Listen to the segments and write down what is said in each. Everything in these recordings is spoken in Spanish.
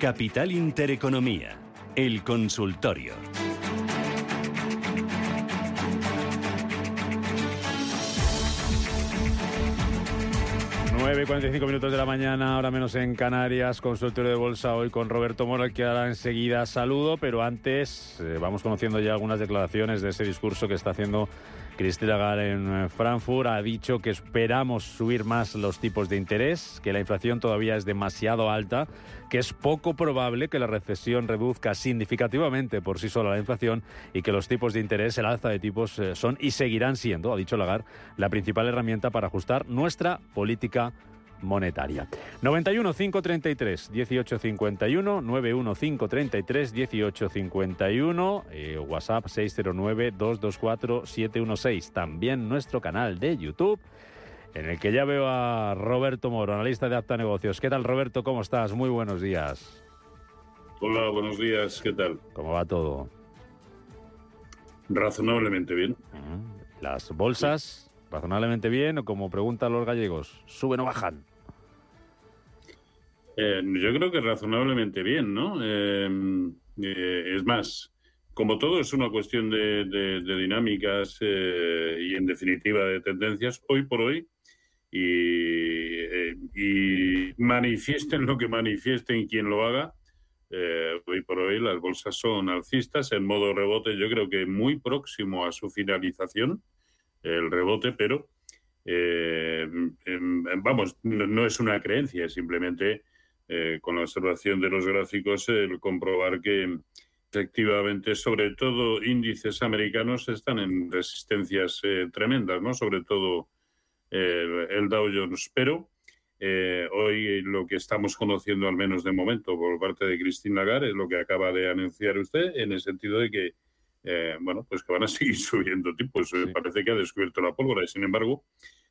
Capital Intereconomía, el consultorio. 9.45 minutos de la mañana, ahora menos en Canarias, consultorio de bolsa hoy con Roberto Mora, que ahora enseguida saludo, pero antes eh, vamos conociendo ya algunas declaraciones de ese discurso que está haciendo Cristina Lagarde en eh, Frankfurt. Ha dicho que esperamos subir más los tipos de interés, que la inflación todavía es demasiado alta, que es poco probable que la recesión reduzca significativamente por sí sola la inflación y que los tipos de interés, el alza de tipos, eh, son y seguirán siendo, ha dicho Lagarde, la principal herramienta para ajustar nuestra política monetaria. 91 533 1851 91 533 1851 eh, WhatsApp 609 224 716 también nuestro canal de YouTube en el que ya veo a Roberto Moro, analista de Apta Negocios. ¿Qué tal Roberto? ¿Cómo estás? Muy buenos días. Hola, buenos días. ¿Qué tal? ¿Cómo va todo? Razonablemente bien. Las bolsas, razonablemente bien, o como preguntan los gallegos, ¿suben o bajan? Eh, yo creo que razonablemente bien, ¿no? Eh, eh, es más, como todo es una cuestión de, dinámicas y en definitiva de tendencias, hoy por hoy, y, y manifiesten lo que manifiesten quien lo haga, hoy por hoy las bolsas son alcistas en modo rebote, yo creo que muy próximo a su finalización, el rebote, pero em, vamos, no, es una creencia, simplemente eh, con la observación de los gráficos, el comprobar que efectivamente, sobre todo índices americanos están en resistencias eh, tremendas, ¿no? Sobre todo eh, el Dow Jones. Pero hoy lo que estamos conociendo, al menos de momento, por parte de Christine Lagarde, es lo que acaba de anunciar usted, en el sentido de que bueno, pues que van a seguir subiendo tipos. Parece que ha descubierto la pólvora y, sin embargo,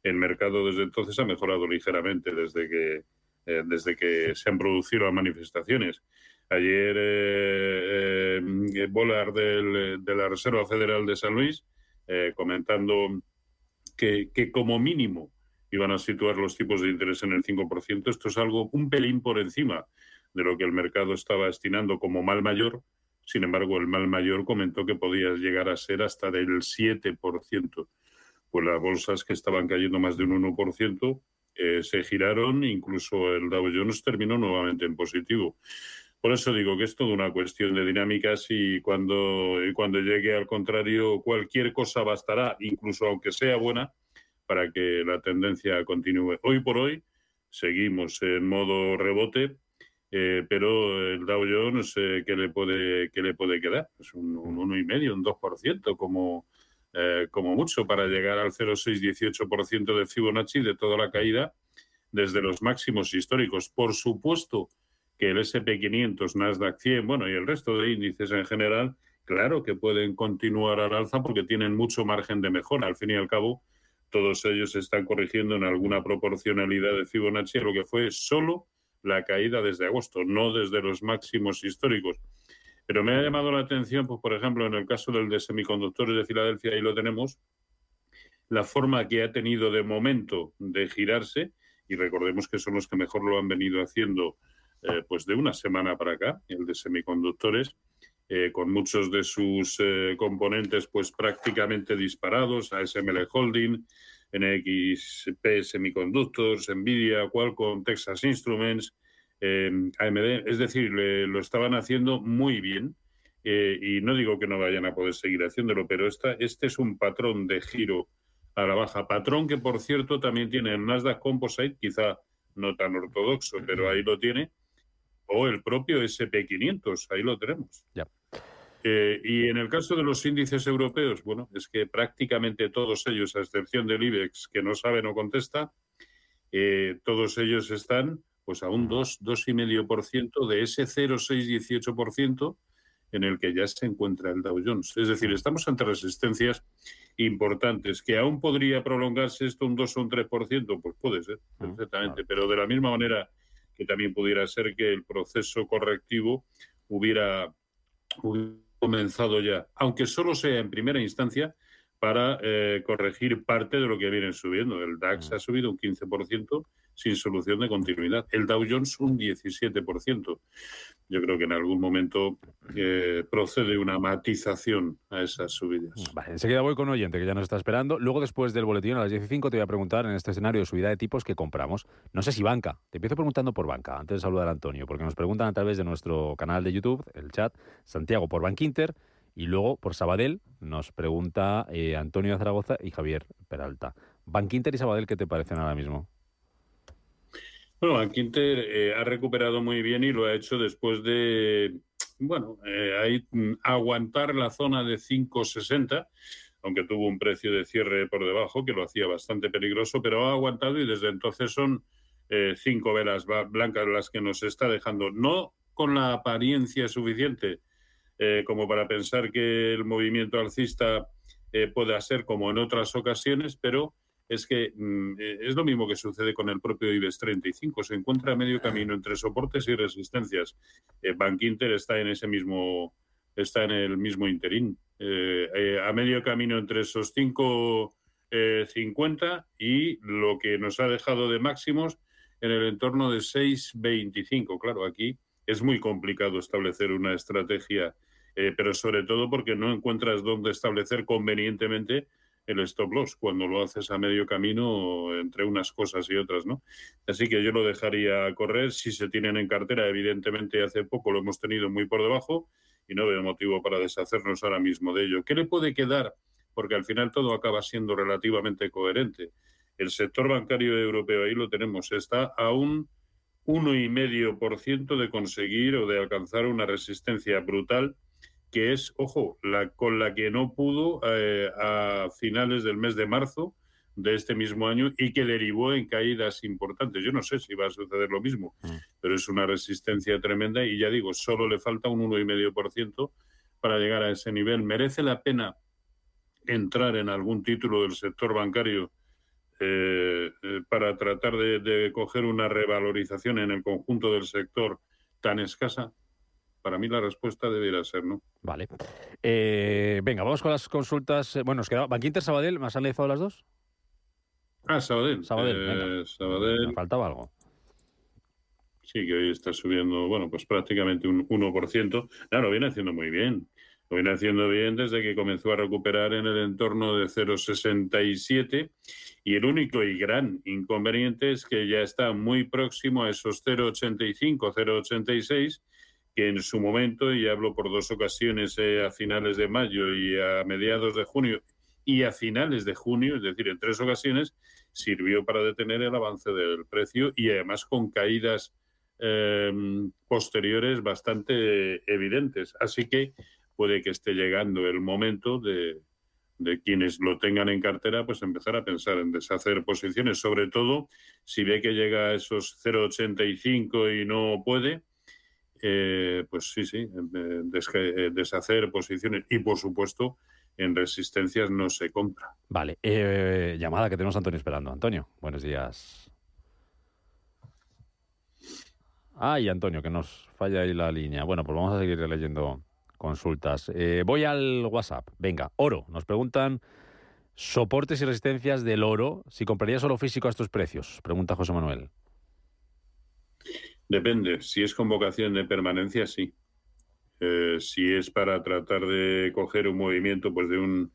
el mercado desde entonces ha mejorado ligeramente desde que eh, desde que se han producido las manifestaciones. Ayer, eh, eh Bolar de la Reserva Federal de San Luis, eh, comentando que, como mínimo iban a situar los tipos de interés en el 5%. Esto es algo un pelín por encima de lo que el mercado estaba destinando como mal mayor. Sin embargo, el mal mayor comentó que podía llegar a ser hasta del 7%. Pues las bolsas que estaban cayendo más de un 1%, eh, se giraron, incluso el Dow Jones terminó nuevamente en positivo. Por eso digo que es toda una cuestión de dinámicas y cuando, cuando llegue al contrario, cualquier cosa bastará, incluso aunque sea buena, para que la tendencia continúe. Hoy por hoy seguimos en modo rebote, eh, pero el Dow Jones, eh, ¿qué, le puede, ¿qué le puede quedar? Es un, un 1,5, un 2%, como, eh, como mucho para llegar al 0,618% de Fibonacci de toda la caída desde los máximos históricos. Por supuesto que el SP500, Nasdaq 100, bueno, y el resto de índices en general, claro que pueden continuar al alza porque tienen mucho margen de mejora. Al fin y al cabo, todos ellos están corrigiendo en alguna proporcionalidad de Fibonacci a lo que fue solo la caída desde agosto, no desde los máximos históricos. Pero me ha llamado la atención, pues, por ejemplo, en el caso del de semiconductores de Filadelfia, ahí lo tenemos, la forma que ha tenido de momento de girarse, y recordemos que son los que mejor lo han venido haciendo eh, pues de una semana para acá, el de semiconductores, eh, con muchos de sus eh, componentes pues prácticamente disparados, ASML Holding, NXP Semiconductors, Nvidia, Qualcomm, Texas Instruments, eh, AMD. Es decir, lo estaban haciendo muy bien. Eh, y no digo que no vayan a poder seguir haciéndolo, pero esta, este es un patrón de giro a la baja. Patrón que, por cierto, también tiene el Nasdaq Composite, quizá no tan ortodoxo, pero ahí lo tiene, o el propio SP500, ahí lo tenemos. Ya. Eh, y en el caso de los índices europeos, bueno, es que prácticamente todos ellos, a excepción del IBEX, que no sabe, no contesta, eh, todos ellos están pues a un 2, 2,5% de ese 0,618% en el que ya se encuentra el Dow Jones. Es decir, estamos ante resistencias importantes. ¿Que aún podría prolongarse esto un 2 o un 3%? Pues puede ser, ah, perfectamente. Pero de la misma manera que también pudiera ser que el proceso correctivo hubiera, comenzado ya, aunque solo sea en primera instancia, para eh, corregir parte de lo que vienen subiendo. El DAX ah. ha subido un 15%, sin solución de continuidad. El Dow Jones un 17%. Yo creo que en algún momento eh, procede una matización a esas subidas. Vale, enseguida voy con un oyente que ya nos está esperando. Luego, después del boletín a las 15 te voy a preguntar en este escenario de subida de tipos que compramos. No sé si banca. Te empiezo preguntando por banca, antes de saludar a Antonio, porque nos preguntan a través de nuestro canal de YouTube, el chat, Santiago por Bankinter. Y luego por Sabadell nos pregunta eh, Antonio de Zaragoza y Javier Peralta. Bankinter y Sabadell, ¿qué te parecen ahora mismo? Bueno, Bankinter eh, ha recuperado muy bien y lo ha hecho después de, bueno, eh, mm, aguantar la zona de 5,60, aunque tuvo un precio de cierre por debajo que lo hacía bastante peligroso, pero ha aguantado y desde entonces son eh, cinco velas blancas las que nos está dejando, no con la apariencia suficiente como para pensar que el movimiento alcista pueda ser como en otras ocasiones, pero es que mm, eh, es lo mismo que sucede con el propio IBEX 35. Se encuentra a medio ah. camino entre soportes y resistencias. Eh, Bank Inter está en ese mismo está en el mismo interín. Eh, a medio camino entre esos 5.50 y lo que nos ha dejado de máximos en el entorno de 6.25. Claro, aquí es muy complicado establecer una estrategia, pero sobre todo porque no encuentras dónde establecer convenientemente el stop loss cuando lo haces a medio camino entre unas cosas y otras, ¿no? Así que yo lo dejaría correr. Si se tienen en cartera, evidentemente hace poco lo hemos tenido muy por debajo y no veo motivo para deshacernos ahora mismo de ello. ¿Qué le puede quedar? Porque al final todo acaba siendo relativamente coherente. El sector bancario europeo, ahí lo tenemos, está a un 1,5% de conseguir o de alcanzar una resistencia brutal que es, ojo, la con la que no pudo eh, a finales del mes de marzo de este mismo año y que derivó en caídas importantes. Yo no sé si va a suceder lo mismo, mm. pero es una resistencia tremenda y ya digo, solo le falta un 1,5% para llegar a ese nivel. ¿Merece la pena entrar en algún título del sector bancario eh, eh, para tratar de, de coger una revalorización en el conjunto del sector tan escasa? Para mí la respuesta debería ser no. Vale. Eh, venga, vamos con las consultas. Eh, bueno, nos queda Banquinter, Sabadell, ¿me has analizado las dos? Ah, Sabadell. Sabadell, eh, Me faltaba algo. Sí, que hoy está subiendo, bueno, pues prácticamente un 1%. Claro, viene haciendo muy bien. Lo viene haciendo bien desde que comenzó a recuperar en el entorno de 0,67 y el único y gran inconveniente es que ya está muy próximo a esos 0,85, 0,86 que en su momento, y hablo por dos ocasiones eh, a finales de mayo y a mediados de junio y a finales de junio, es decir, en tres ocasiones, sirvió para detener el avance del precio y además con caídas eh, posteriores bastante evidentes. Así que puede que esté llegando el momento de, de quienes lo tengan en cartera, pues empezar a pensar en deshacer posiciones, sobre todo si ve que llega a esos 0,85 y no puede, eh, pues sí, sí, eh, eh, deshacer posiciones y, por supuesto, en resistencias no se compra. Vale, llamada que tenemos a Antonio esperando. Antonio, buenos días. Ay, Antonio, que nos falla ahí la línea. Bueno, pues vamos a seguir leyendo consultas. voy al WhatsApp. Venga, oro. Nos preguntan soportes y resistencias del oro. Si compraría solo físico a estos precios, pregunta José Manuel. Depende. Si es convocación de permanencia, sí. Eh, si es para tratar de coger un movimiento pues de un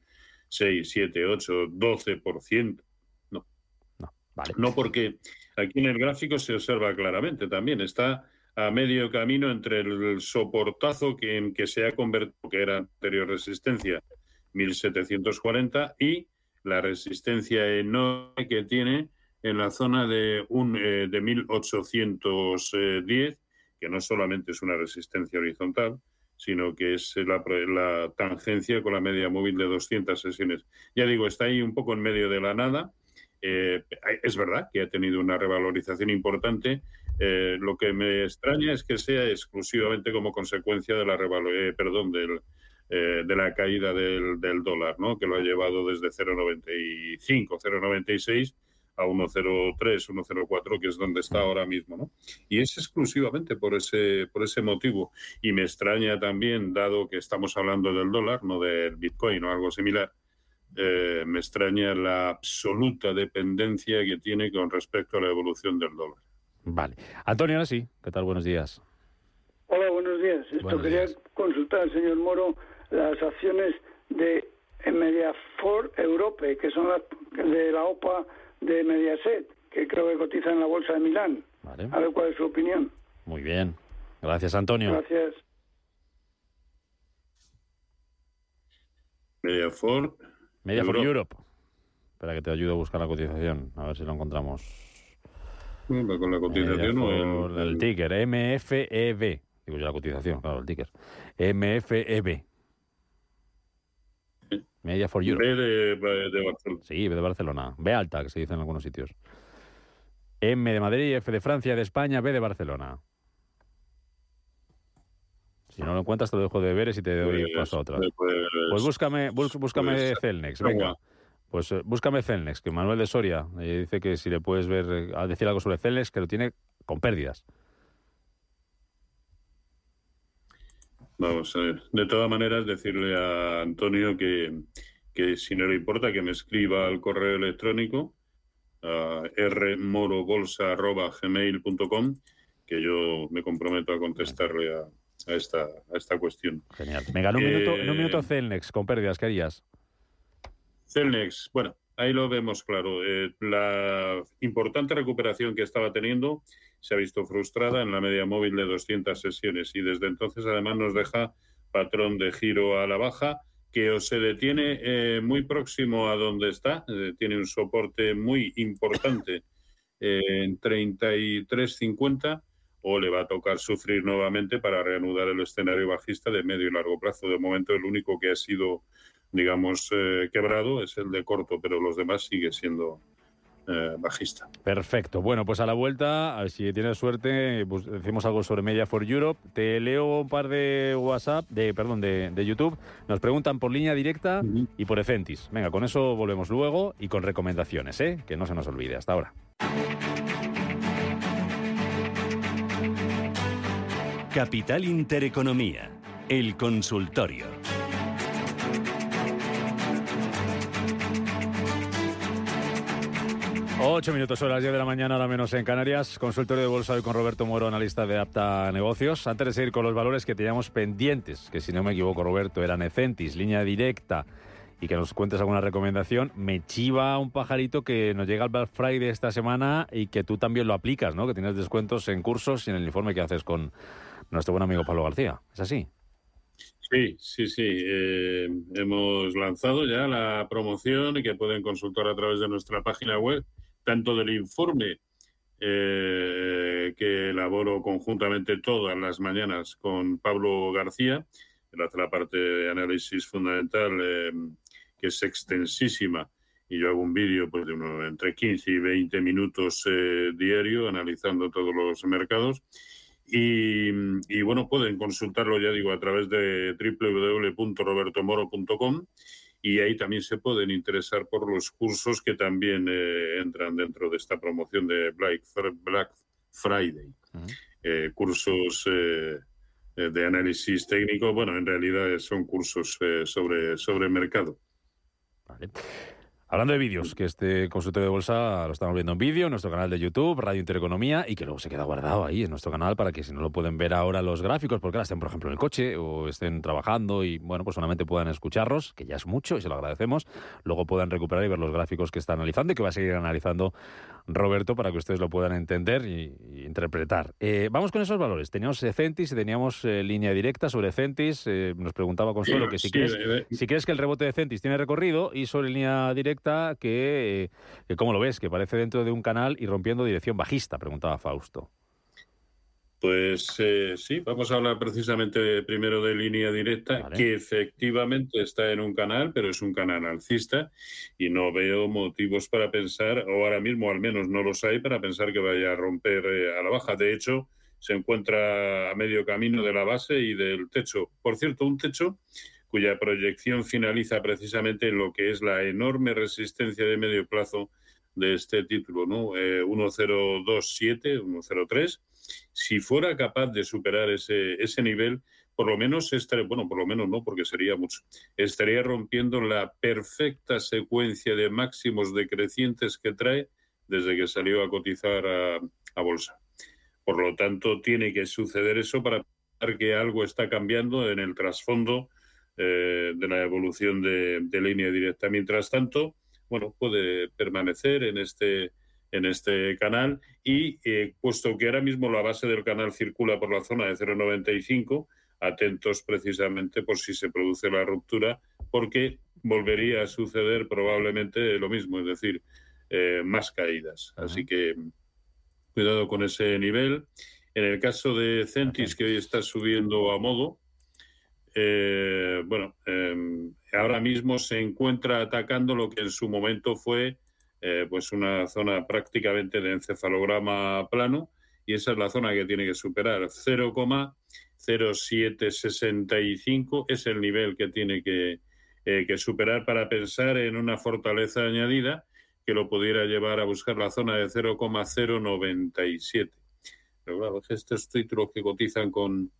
6, 7, 8, 12%, no. No, vale. no porque aquí en el gráfico se observa claramente también. Está a medio camino entre el soportazo que, en que se ha convertido, que era anterior resistencia, 1740, y la resistencia enorme que tiene en la zona de, un, eh, de 1810, que no solamente es una resistencia horizontal, sino que es la, la, tangencia con la media móvil de 200 sesiones. Ya digo, está ahí un poco en medio de la nada. Eh, es verdad que ha tenido una revalorización importante. Eh, lo que me extraña es que sea exclusivamente como consecuencia de la eh, perdón, del, de la caída del, del, dólar, ¿no? que lo ha llevado desde 0,95, 0,96 a 1.03, 1.04, que es donde está ahora mismo, ¿no? Y es exclusivamente por ese, por ese motivo. Y me extraña también, dado que estamos hablando del dólar, no del Bitcoin o algo similar, eh, me extraña la absoluta dependencia que tiene con respecto a la evolución del dólar. Vale. Antonio, ahora sí. ¿Qué tal? Buenos días. Hola, buenos días. Esto quería consultar al señor Moro las acciones de Mediafor Europe, que son las de la OPA de Mediaset, que creo que cotiza en la bolsa de Milán. A ver cuál es su opinión. Muy bien. Gracias, Antonio. Gracias. Mediafor. Mediafor Europe. Europe. Espera que te ayude a buscar la cotización, a ver si lo encontramos. con la cotización o el, el, ticker, MFEB. Digo yo la cotización, claro, el ticker. MFEB. Media for Europe. B de, Barcelona. Sí, B de Barcelona. B alta, que se dice en algunos sitios. M de Madrid, F de Francia, de España, B de Barcelona. Si no lo encuentras, te lo dejo de ver y si te doy pues, paso a otra. Pues búscame, búscame pues, Celnex, venga. Pues eh, búscame Celnex, que Manuel de Soria eh, dice que si le puedes ver, eh, a decir algo sobre Celnex, que lo tiene con pérdidas. Vamos a ver. De todas maneras, decirle a Antonio que, que si no le importa que me escriba al correo electrónico a rmorobolsa.gmail.com que yo me comprometo a contestarle a, a, esta, a esta cuestión. Genial. Venga, en un, minuto, en un minuto Celnex, con pérdidas, ¿qué harías? Celnex, bueno, ahí lo vemos claro. Eh, la importante recuperación que estaba teniendo se ha visto frustrada en la media móvil de 200 sesiones y desde entonces además nos deja patrón de giro a la baja que o se detiene eh, muy próximo a donde está, eh, tiene un soporte muy importante en 33.50 o le va a tocar sufrir nuevamente para reanudar el escenario bajista de medio y largo plazo. De momento el único que ha sido, digamos, quebrado es el de corto, pero los demás sigue siendo eh, bajista. Perfecto. Bueno, pues a la vuelta, a ver si tienes suerte, pues decimos algo sobre Media for Europe. Te leo un par de WhatsApp, de perdón, de, YouTube. Nos preguntan por línea directa y por Ecentis. Venga, con eso volvemos luego y con recomendaciones, ¿eh? Que no se nos olvide. Hasta ahora. Capital Intereconomía, el consultorio. Ocho minutos, horas 10 de la mañana, ahora menos en Canarias. Consultorio de bolsa hoy con Roberto Moro, analista de Apta Negocios. Antes de seguir con los valores que teníamos pendientes, que si no me equivoco, Roberto, eran Ecentis, línea directa, y que nos cuentes alguna recomendación, me chiva un pajarito que nos llega al Black Friday esta semana y que tú también lo aplicas, ¿no? Que tienes descuentos en cursos y en el informe que haces con nuestro buen amigo Pablo García. ¿Es así? Sí, sí, sí. Eh, hemos lanzado ya la promoción y que pueden consultar a través de nuestra página web tanto del informe eh, que elaboro conjuntamente todas las mañanas con Pablo García, hace la parte de análisis fundamental eh, que es extensísima y yo hago un vídeo pues, de uno, entre 15 y 20 minutos eh, diario analizando todos los mercados. Y, y, bueno, pueden consultarlo, ya digo, a través de www.robertomoro.com y ahí también se pueden interesar por los cursos que también eh, entran dentro de esta promoción de Black, Black Friday. Eh, cursos eh, de análisis técnico, bueno, en realidad son cursos sobre, sobre mercado. Vale. Hablando de vídeos, que este consultorio de bolsa lo estamos viendo en vídeo en nuestro canal de YouTube, Radio Intereconomía, y que luego se queda guardado ahí en nuestro canal para que si no lo pueden ver ahora los gráficos, porque ahora estén, por ejemplo, en el coche o estén trabajando y, bueno, pues solamente puedan escucharlos, que ya es mucho y se lo agradecemos, luego puedan recuperar y ver los gráficos que está analizando y que va a seguir analizando Roberto para que ustedes lo puedan entender y, interpretar. Eh, vamos con esos valores. Teníamos Centis y teníamos eh, línea directa sobre Centis. Eh, nos preguntaba Consuelo que si, crees, si crees que el rebote de Centis tiene recorrido y sobre línea directa que, que, ¿cómo lo ves? Que parece dentro de un canal y rompiendo dirección bajista, preguntaba Fausto. Pues eh, sí, vamos a hablar precisamente primero de línea directa, que efectivamente está en un canal, pero es un canal alcista y no veo motivos para pensar, o ahora mismo al menos no los hay, para pensar que vaya a romper eh, a la baja. De hecho, se encuentra a medio camino de la base y del techo. Por cierto, un techo cuya proyección finaliza precisamente en lo que es la enorme resistencia de medio plazo de este título, ¿no? Eh, 1027, 103 si fuera capaz de superar ese, ese nivel, por lo menos estaría, bueno, por lo menos no, porque sería mucho, estaría rompiendo la perfecta secuencia de máximos decrecientes que trae desde que salió a cotizar a, bolsa. Por lo tanto, tiene que suceder eso para que algo está cambiando en el trasfondo eh, de la evolución de línea directa. Mientras tanto, bueno, puede permanecer en este en este canal y eh, puesto que ahora mismo la base del canal circula por la zona de 0,95, atentos precisamente por si se produce la ruptura, porque volvería a suceder probablemente lo mismo, es decir, eh, más caídas. Así que cuidado con ese nivel. En el caso de Centis, que hoy está subiendo a modo, eh, bueno, em, ahora mismo se encuentra atacando lo que en su momento fue eh, pues una zona prácticamente de encefalograma plano y esa es la zona que tiene que superar. 0,0765 es el nivel que tiene que, eh, que superar para pensar en una fortaleza añadida que lo pudiera llevar a buscar la zona de 0,097. Pero claro, estos títulos que cotizan con,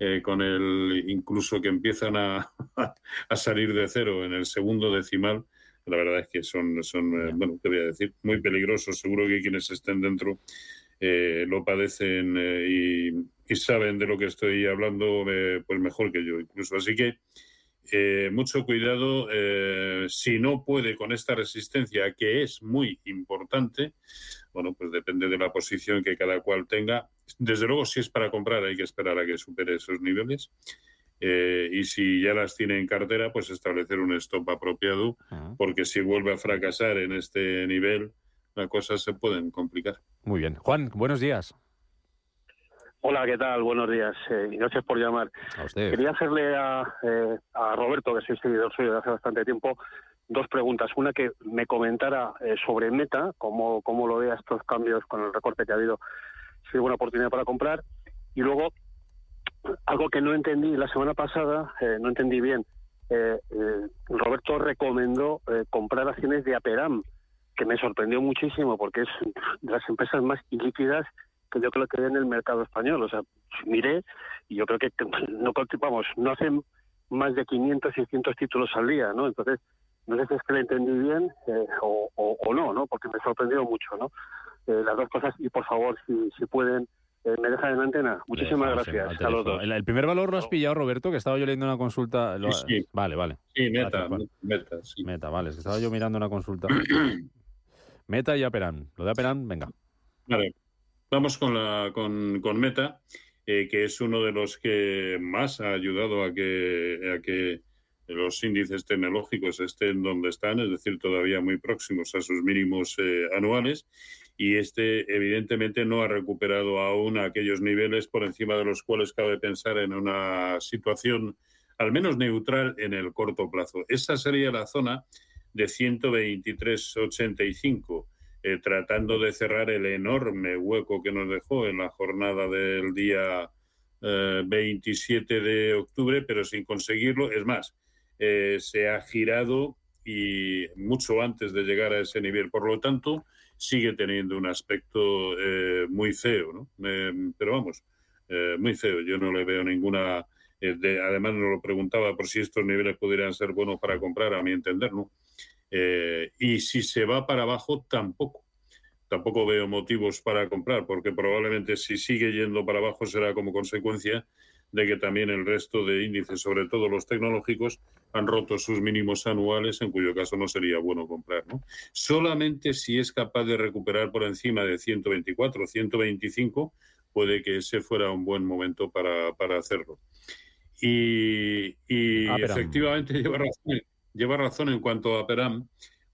eh, con el incluso que empiezan a, a, salir de cero en el segundo decimal, la verdad es que son, son eh, bueno, te voy a decir, muy peligrosos. Seguro que quienes estén dentro eh, lo padecen eh, y, saben de lo que estoy hablando pues mejor que yo incluso. Así que mucho cuidado si no puede con esta resistencia que es muy importante. Bueno, pues depende de la posición que cada cual tenga. Desde luego, si es para comprar, hay que esperar a que supere esos niveles. Eh, y si ya las tiene en cartera, pues establecer un stop apropiado, porque si vuelve a fracasar en este nivel, las cosas se pueden complicar. Muy bien. Juan, buenos días. Hola, ¿qué tal? Buenos días eh, y gracias por llamar. Quería hacerle a, eh, a, Roberto, que soy seguidor suyo de hace bastante tiempo, dos preguntas. Una que me comentara sobre Meta, cómo, cómo lo ve estos cambios con el recorte que ha habido, si hay buena oportunidad para comprar. Y luego, algo que no entendí la semana pasada, eh, no entendí bien. Eh, eh, Roberto recomendó comprar acciones de Aperam, que me sorprendió muchísimo porque es de las empresas más ilíquidas que yo creo que hay en el mercado español. O sea, miré y yo creo que no vamos, no hacen más de 500, 600 títulos al día, ¿no? Entonces, no sé si es que le entendí bien o, o, no, ¿no? Porque me sorprendió mucho, ¿no? las dos cosas y por favor, si, si pueden eh, me deja en antena. Muchísimas gracias. A los dos. El, primer valor lo has pillado, Roberto, que estaba yo leyendo una consulta. Sí, Vale, vale. Sí, meta, meta, Meta, vale. estaba yo mirando una consulta. meta y Aperan. Lo de Aperan, venga. Vale. Vamos con, la, con, con Meta, eh, que es uno de los que más ha ayudado a que, a que los índices tecnológicos estén donde están, es decir, todavía muy próximos a sus mínimos eh, anuales y este evidentemente no ha recuperado aún aquellos niveles por encima de los cuales cabe pensar en una situación al menos neutral en el corto plazo. Esa sería la zona de 123.85, eh, tratando de cerrar el enorme hueco que nos dejó en la jornada del día 27 eh, de octubre, pero sin conseguirlo. Es más, eh, se ha girado y mucho antes de llegar a ese nivel. Por lo tanto, sigue teniendo un aspecto eh, muy feo, ¿no? pero vamos, eh, muy feo. Yo no le veo ninguna. Eh, además, nos lo preguntaba por si estos niveles pudieran ser buenos para comprar, a mi entender, ¿no? y si se va para abajo, tampoco. Tampoco veo motivos para comprar, porque probablemente si sigue yendo para abajo será como consecuencia de que también el resto de índices, sobre todo los tecnológicos, han roto sus mínimos anuales, en cuyo caso no sería bueno comprar. ¿no? Solamente si es capaz de recuperar por encima de 124 o 125, puede que ese fuera un buen momento para, para hacerlo. Y, y efectivamente lleva razón, lleva razón en cuanto a Peram,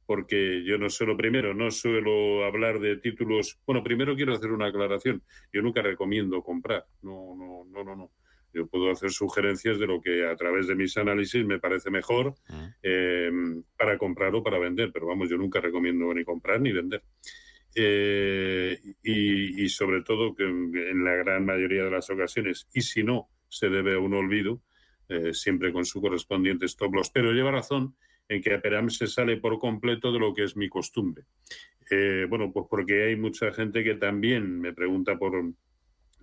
porque yo no suelo, primero, no suelo hablar de títulos. Bueno, primero quiero hacer una aclaración. Yo nunca recomiendo comprar. No, no, no, no, no. Yo puedo hacer sugerencias de lo que a través de mis análisis me parece mejor ah. eh, para comprar o para vender, pero vamos, yo nunca recomiendo ni comprar ni vender. Eh, y, sobre todo que en la gran mayoría de las ocasiones, y si no, se debe a un olvido, eh, siempre con su correspondiente stop loss. Pero lleva razón en que Aperam se sale por completo de lo que es mi costumbre. Eh, bueno, pues porque hay mucha gente que también me pregunta por...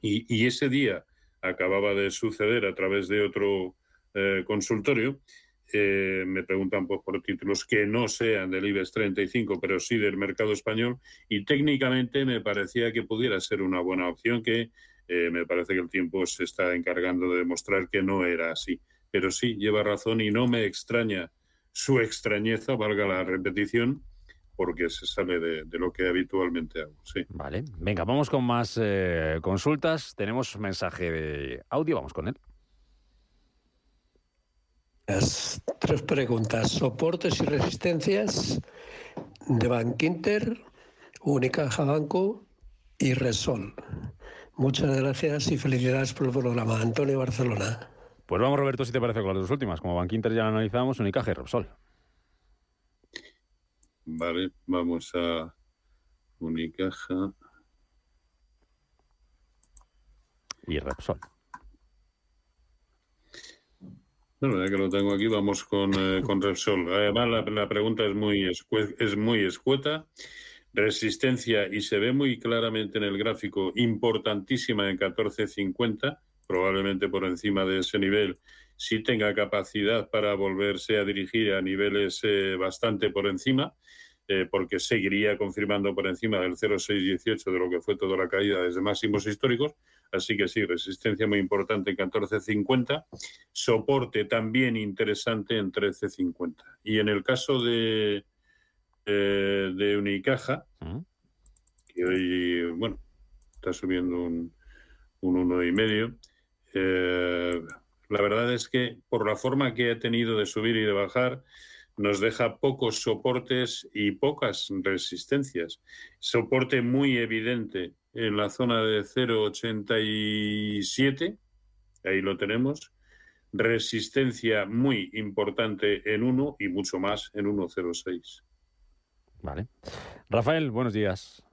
Y, ese día acababa de suceder a través de otro eh, consultorio. Eh, me preguntan pues, por títulos que no sean del IBEX 35, pero sí del mercado español. Y técnicamente me parecía que pudiera ser una buena opción, que me parece que el tiempo se está encargando de demostrar que no era así. Pero sí, lleva razón y no me extraña su extrañeza, valga la repetición, porque se sale de, lo que habitualmente hago. Sí. Vale, venga, vamos con más eh, consultas. Tenemos mensaje de audio, vamos con él. Las tres preguntas. Soportes y resistencias de Bankinter, Unicaja Banco y Resol. Muchas gracias y felicidades por el programa. Antonio Barcelona. Pues vamos, Roberto, si te parece con las dos últimas. Como Bankinter ya lo analizamos, Unicaja y Repsol. Vale, vamos a Unicaja. Y Repsol. Bueno, ya que lo tengo aquí, vamos con, eh, con Repsol. Además, la, pregunta es muy, es muy escueta. Resistencia, y se ve muy claramente en el gráfico, importantísima en 1450 probablemente por encima de ese nivel, sí tenga capacidad para volverse a dirigir a niveles eh, bastante por encima, eh, porque seguiría confirmando por encima del 0,618 de lo que fue toda la caída desde máximos históricos. Así que sí, resistencia muy importante en 14,50, soporte también interesante en 13,50. Y en el caso de, eh, de Unicaja, que hoy, bueno, está subiendo un, un uno y medio, eh, la verdad es que por la forma que ha tenido de subir y de bajar, nos deja pocos soportes y pocas resistencias. Soporte muy evidente en la zona de 0,87, ahí lo tenemos. Resistencia muy importante en 1 y mucho más en 1,06. Vale. Rafael, buenos días.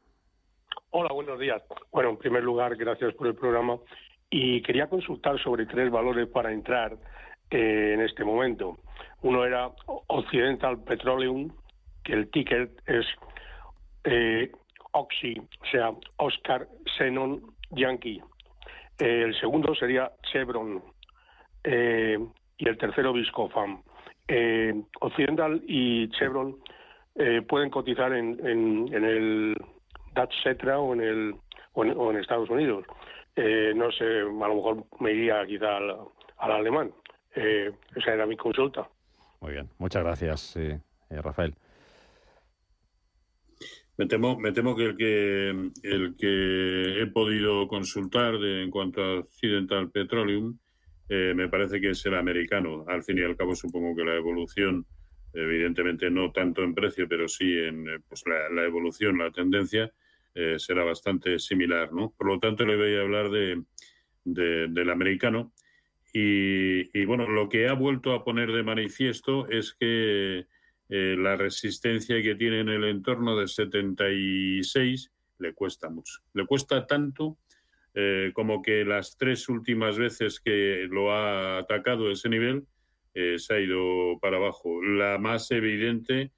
Hola, buenos días. Bueno, en primer lugar, gracias por el programa y quería consultar sobre tres valores para entrar eh, en este momento. Uno era Occidental Petroleum, que el ticket es eh, Oxy, o sea, Oscar Xenon Yankee. Eh, el segundo sería Chevron y el tercero Viscofan. Occidental y Chevron pueden cotizar en, en, el Dutch Cetra o en, el, o en Estados Unidos. Eh, no sé, a lo mejor me iría quizá al, alemán. Eh, esa era mi consulta. Muy bien, muchas gracias, eh, Rafael. Me temo, me temo que el que el que he podido consultar de, en cuanto a Occidental Petroleum me parece que es el americano. Al fin y al cabo supongo que la evolución, evidentemente no tanto en precio, pero sí en pues la evolución, la tendencia, eh, será bastante similar, ¿no? Por lo tanto, le voy a hablar de, del americano. Y, bueno, lo que ha vuelto a poner de manifiesto es que eh, la resistencia que tiene en el entorno de 76 le cuesta mucho. Le cuesta tanto eh, como que las tres últimas veces que lo ha atacado ese nivel se ha ido para abajo. La más evidente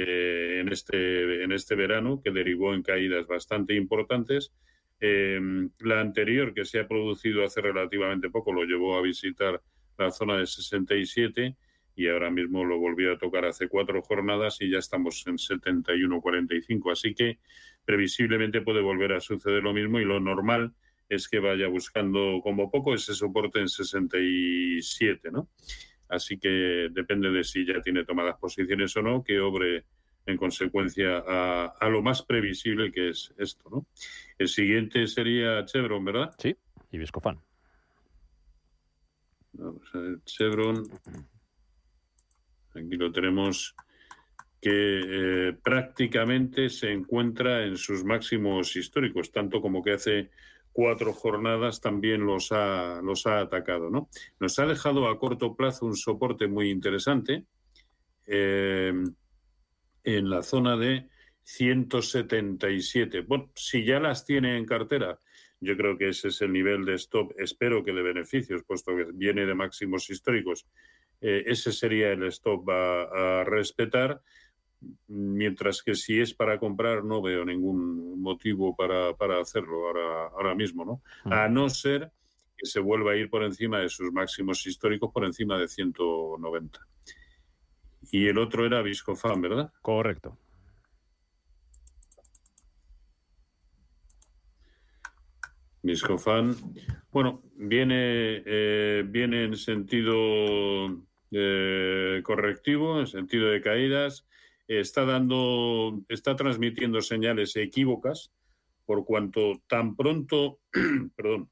eh, en, este, en este verano, que derivó en caídas bastante importantes. Eh, la anterior, que se ha producido hace relativamente poco, lo llevó a visitar la zona de 67 y ahora mismo lo volvió a tocar hace cuatro jornadas y ya estamos en 71-45. Así que previsiblemente puede volver a suceder lo mismo y lo normal es que vaya buscando como poco ese soporte en 67, ¿no? Así que depende de si ya tiene tomadas posiciones o no, que obre en consecuencia a, lo más previsible que es esto, ¿no? El siguiente sería Chevron, ¿verdad? Sí, y Viscofan. Vamos a ver, Chevron. Aquí lo tenemos que prácticamente se encuentra en sus máximos históricos, tanto como que hace cuatro jornadas también los ha, los ha atacado. ¿no? Nos ha dejado a corto plazo un soporte muy interesante eh, en la zona de 177. Bueno, si ya las tiene en cartera, yo creo que ese es el nivel de stop, espero que de beneficios, puesto que viene de máximos históricos. Eh, ese sería el stop a respetar mientras que si es para comprar no veo ningún motivo para, hacerlo ahora, ahora mismo, ¿no? A no ser que se vuelva a ir por encima de sus máximos históricos, por encima de 190. Y el otro era Viscofan, ¿verdad? Correcto. Viscofan, bueno, viene, eh, viene en sentido eh, correctivo, en sentido de caídas está dando, está transmitiendo señales equívocas, por cuanto tan pronto, perdón,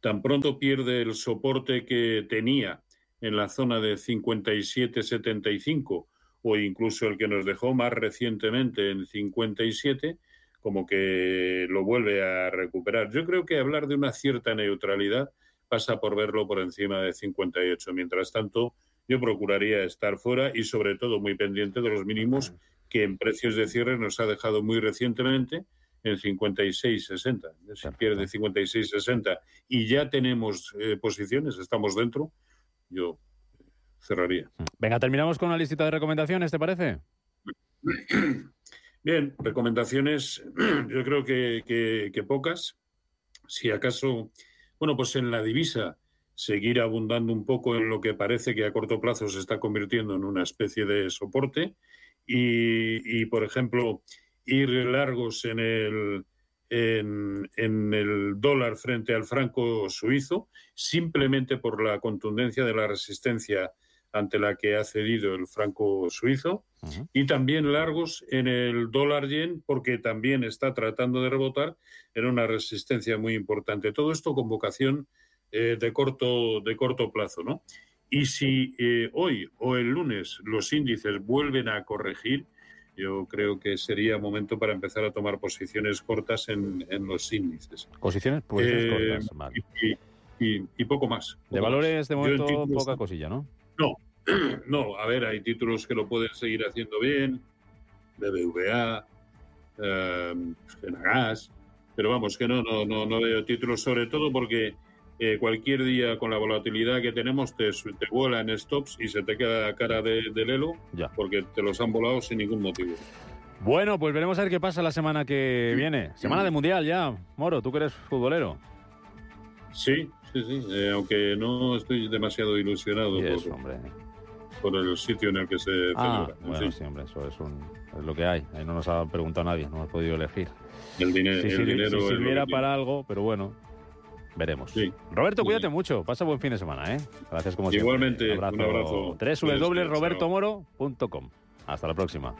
tan pronto pierde el soporte que tenía en la zona de 57-75 o incluso el que nos dejó más recientemente en 57, como que lo vuelve a recuperar. Yo creo que hablar de una cierta neutralidad pasa por verlo por encima de 58. Mientras tanto, yo procuraría estar fuera y sobre todo muy pendiente de los mínimos que en precios de cierre nos ha dejado muy recientemente en 56-60. Si pierde 56-60 y ya tenemos eh, posiciones, estamos dentro, yo cerraría. Venga, terminamos con la listita de recomendaciones, ¿te parece? Bien, recomendaciones, yo creo que, que pocas. Si acaso, bueno, pues en la divisa seguir abundando un poco en lo que parece que a corto plazo se está convirtiendo en una especie de soporte y, por ejemplo, ir largos en el, en, en, el dólar frente al franco suizo, simplemente por la contundencia de la resistencia ante la que ha cedido el franco suizo, y también largos en el dólar yen, porque también está tratando de rebotar en una resistencia muy importante. Todo esto con vocación eh, de, corto, de corto plazo, ¿no? Y si eh, hoy o el lunes los índices vuelven a corregir, yo creo que sería momento para empezar a tomar posiciones cortas en, los índices. Posiciones, eh, cortas, Y, poco más. de valores, de momento, poca cosilla, ¿no? No, no, a ver, hay títulos que lo pueden seguir haciendo bien, BBVA, eh, pero vamos, que no, no, no, no veo títulos, sobre todo porque eh, cualquier día con la volatilidad que tenemos te, te en stops y se te queda la cara de, de Lelo porque te los han volado sin ningún motivo. Bueno, pues veremos a ver qué pasa la semana que viene. Semana de Mundial ya. Moro, tú que eres futbolero. Sí, sí, sí. Eh, aunque no estoy demasiado ilusionado por, el sitio en el que se ah, Bueno, sí, hombre, eso es, es, lo que hay. Ahí no nos ha preguntado nadie, no hemos podido elegir. El, dinero si, el dinero. Si sirviera para algo, pero bueno, Veremos. Roberto, cuídate mucho. Pasa buen fin de semana, ¿eh? Gracias como siempre. Igualmente. Un abrazo. www.robertomoro.com. Hasta la próxima.